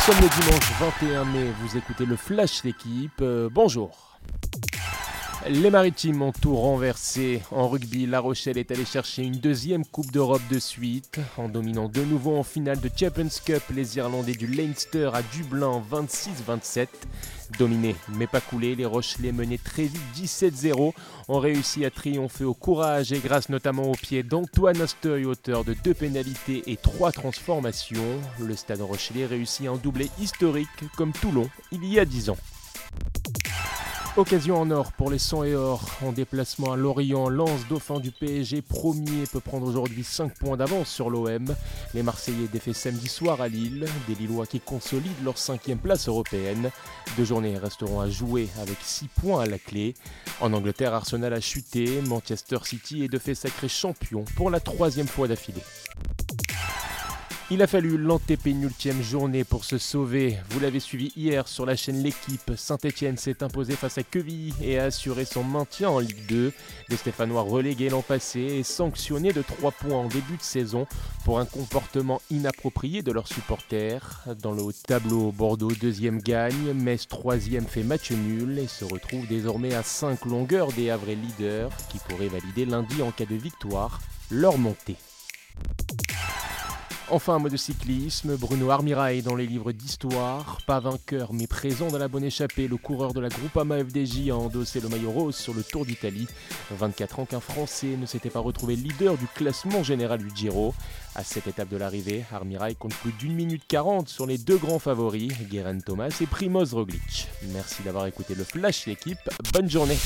Nous sommes le dimanche 21 mai, vous écoutez le Flash d'équipe. Euh, bonjour. Les Maritimes ont tout renversé. En rugby, La Rochelle est allé chercher une deuxième Coupe d'Europe de suite. En dominant de nouveau en finale de Champions Cup les Irlandais du Leinster à Dublin 26-27. Dominés mais pas coulés, les Rochelais menaient très vite 17-0 ont réussi à triompher au courage et grâce notamment au pied d'Antoine Astoy, auteur de deux pénalités et trois transformations. Le stade Rochelais réussit un doublé historique comme Toulon il y a 10 ans. Occasion en or pour les 100 et or en déplacement à Lorient. Lance dauphin du PSG premier peut prendre aujourd'hui 5 points d'avance sur l'OM. Les Marseillais défaits samedi soir à Lille. Des Lillois qui consolident leur cinquième place européenne. Deux journées resteront à jouer avec 6 points à la clé. En Angleterre, Arsenal a chuté. Manchester City est de fait sacré champion pour la troisième fois d'affilée. Il a fallu l'antépénultième journée pour se sauver. Vous l'avez suivi hier sur la chaîne L'équipe. Saint-Etienne s'est imposé face à Quevilly et a assuré son maintien en Ligue 2. Les Stéphanois relégués l'an passé et sanctionnés de 3 points en début de saison pour un comportement inapproprié de leurs supporters. Dans le haut tableau, Bordeaux deuxième gagne, Metz troisième fait match nul et se retrouve désormais à 5 longueurs des Havrais leaders qui pourraient valider lundi en cas de victoire leur montée. Enfin, un mot de cyclisme, Bruno Armirail dans les livres d'histoire, pas vainqueur mais présent dans la bonne échappée, le coureur de la Groupama FDJ a endossé le maillot rose sur le Tour d'Italie. 24 ans qu'un Français ne s'était pas retrouvé leader du classement général du Giro. À cette étape de l'arrivée, Armirail compte plus d'une minute 40 sur les deux grands favoris, Guérin Thomas et Primoz Roglic. Merci d'avoir écouté le Flash l'équipe, bonne journée